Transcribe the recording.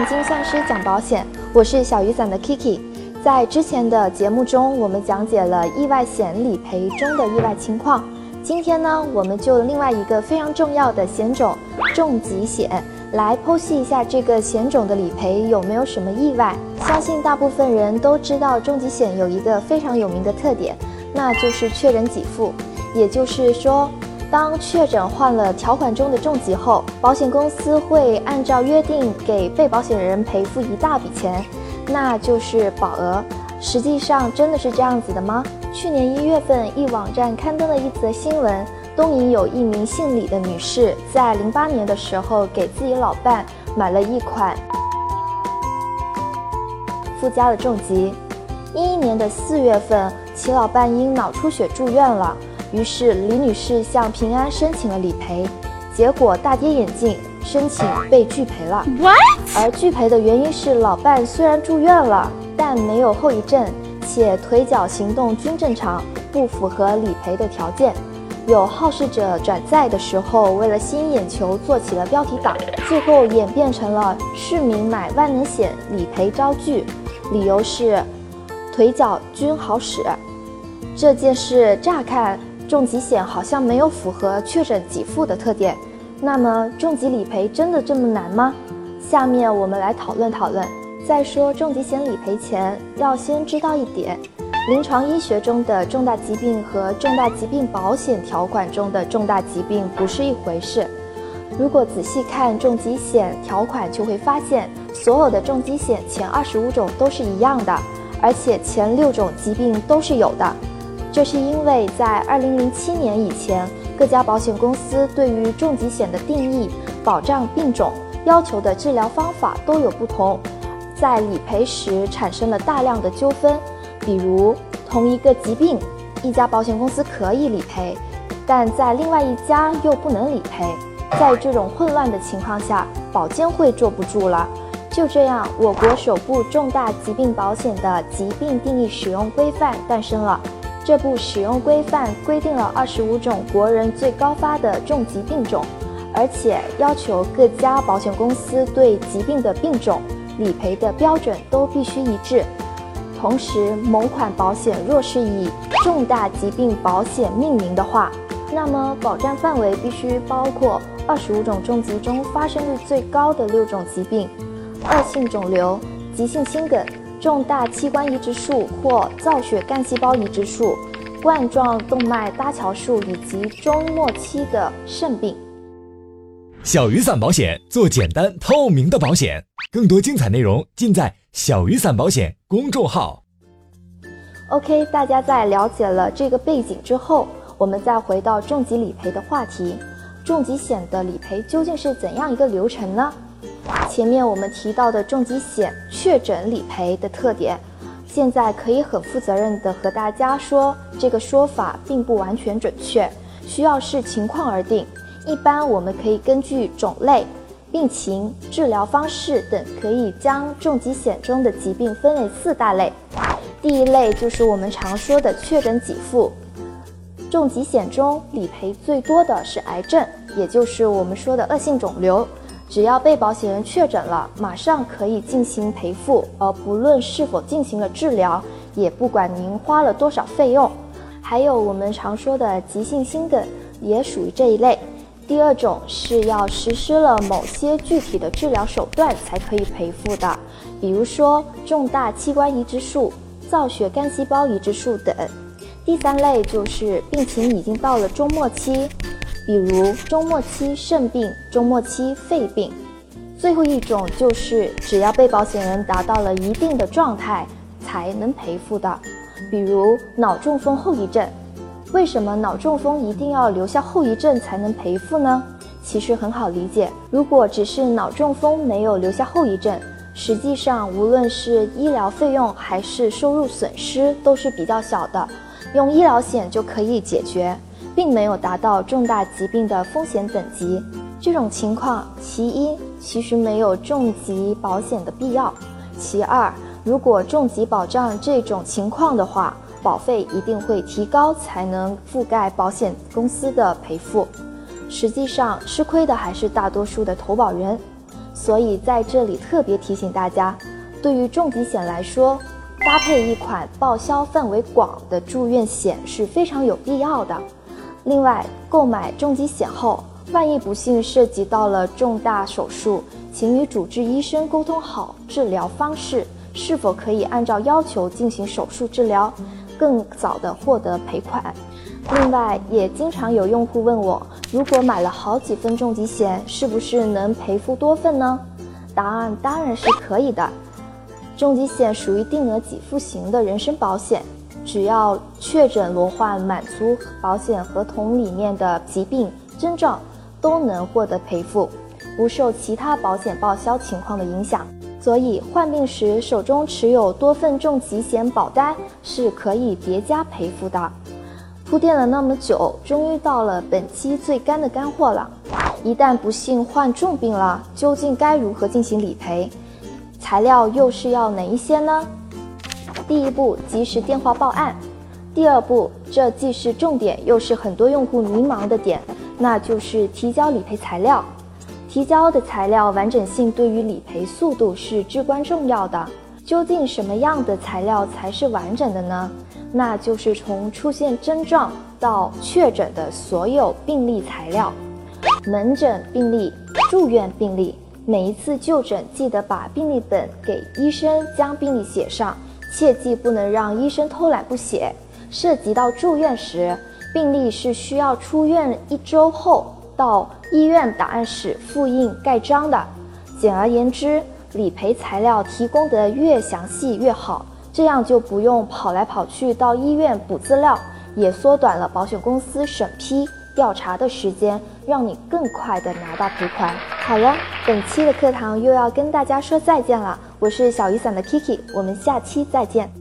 算精算师讲保险，我是小雨伞的 Kiki。在之前的节目中，我们讲解了意外险理赔中的意外情况。今天呢，我们就另外一个非常重要的险种——重疾险，来剖析一下这个险种的理赔有没有什么意外。相信大部分人都知道，重疾险有一个非常有名的特点，那就是确诊给付。也就是说，当确诊患了条款中的重疾后，保险公司会按照约定给被保险人赔付一大笔钱。那就是保额，实际上真的是这样子的吗？去年一月份，一网站刊登了一则新闻，东营有一名姓李的女士，在零八年的时候给自己老伴买了一款附加的重疾，一一年的四月份，其老伴因脑出血住院了，于是李女士向平安申请了理赔，结果大跌眼镜。申请被拒赔了，What？而拒赔的原因是老伴虽然住院了，但没有后遗症，且腿脚行动均正常，不符合理赔的条件。有好事者转载的时候，为了吸引眼球，做起了标题党，最后演变成了市民买万能险理赔遭拒，理由是腿脚均好使。这件事乍看重疾险好像没有符合确诊给付的特点。那么重疾理赔真的这么难吗？下面我们来讨论讨论。在说重疾险理赔前，要先知道一点：临床医学中的重大疾病和重大疾病保险条款中的重大疾病不是一回事。如果仔细看重疾险条款，就会发现所有的重疾险前二十五种都是一样的，而且前六种疾病都是有的。这是因为在二零零七年以前。各家保险公司对于重疾险的定义、保障病种、要求的治疗方法都有不同，在理赔时产生了大量的纠纷。比如，同一个疾病，一家保险公司可以理赔，但在另外一家又不能理赔。在这种混乱的情况下，保监会坐不住了。就这样，我国首部重大疾病保险的疾病定义使用规范诞生了。这部使用规范规定了二十五种国人最高发的重疾病种，而且要求各家保险公司对疾病的病种理赔的标准都必须一致。同时，某款保险若是以重大疾病保险命名的话，那么保障范围必须包括二十五种重疾中发生率最高的六种疾病：恶性肿瘤、急性心梗。重大器官移植术或造血干细胞移植术、冠状动脉搭桥术以及中末期的肾病。小雨伞保险做简单透明的保险，更多精彩内容尽在小雨伞保险公众号。OK，大家在了解了这个背景之后，我们再回到重疾理赔的话题。重疾险的理赔究竟是怎样一个流程呢？前面我们提到的重疾险确诊理赔的特点，现在可以很负责任的和大家说，这个说法并不完全准确，需要视情况而定。一般我们可以根据种类、病情、治疗方式等，可以将重疾险中的疾病分为四大类。第一类就是我们常说的确诊给付，重疾险中理赔最多的是癌症，也就是我们说的恶性肿瘤。只要被保险人确诊了，马上可以进行赔付，而不论是否进行了治疗，也不管您花了多少费用。还有我们常说的急性心梗，也属于这一类。第二种是要实施了某些具体的治疗手段才可以赔付的，比如说重大器官移植术、造血干细胞移植术等。第三类就是病情已经到了中末期。比如中末期肾病、中末期肺病，最后一种就是只要被保险人达到了一定的状态才能赔付的，比如脑中风后遗症。为什么脑中风一定要留下后遗症才能赔付呢？其实很好理解，如果只是脑中风没有留下后遗症，实际上无论是医疗费用还是收入损失都是比较小的，用医疗险就可以解决。并没有达到重大疾病的风险等级，这种情况，其一其实没有重疾保险的必要；其二，如果重疾保障这种情况的话，保费一定会提高，才能覆盖保险公司的赔付。实际上，吃亏的还是大多数的投保人。所以在这里特别提醒大家，对于重疾险来说，搭配一款报销范围广的住院险是非常有必要的。另外，购买重疾险后，万一不幸涉及到了重大手术，请与主治医生沟通好治疗方式，是否可以按照要求进行手术治疗，更早的获得赔款。另外，也经常有用户问我，如果买了好几份重疾险，是不是能赔付多份呢？答案当然是可以的。重疾险属于定额给付型的人身保险。只要确诊罹患满足保险合同里面的疾病症状，都能获得赔付，不受其他保险报销情况的影响。所以患病时手中持有多份重疾险保单是可以叠加赔付的。铺垫了那么久，终于到了本期最干的干货了。一旦不幸患重病了，究竟该如何进行理赔？材料又是要哪一些呢？第一步，及时电话报案；第二步，这既是重点，又是很多用户迷茫的点，那就是提交理赔材料。提交的材料完整性对于理赔速度是至关重要的。究竟什么样的材料才是完整的呢？那就是从出现症状到确诊的所有病历材料，门诊病历、住院病历，每一次就诊记得把病历本给医生，将病历写上。切记不能让医生偷懒不写。涉及到住院时，病历是需要出院一周后到医院档案室复印盖章的。简而言之，理赔材料提供得越详细越好，这样就不用跑来跑去到医院补资料，也缩短了保险公司审批调查的时间，让你更快的拿到赔款。好了，本期的课堂又要跟大家说再见了。我是小雨伞的 Kiki，我们下期再见。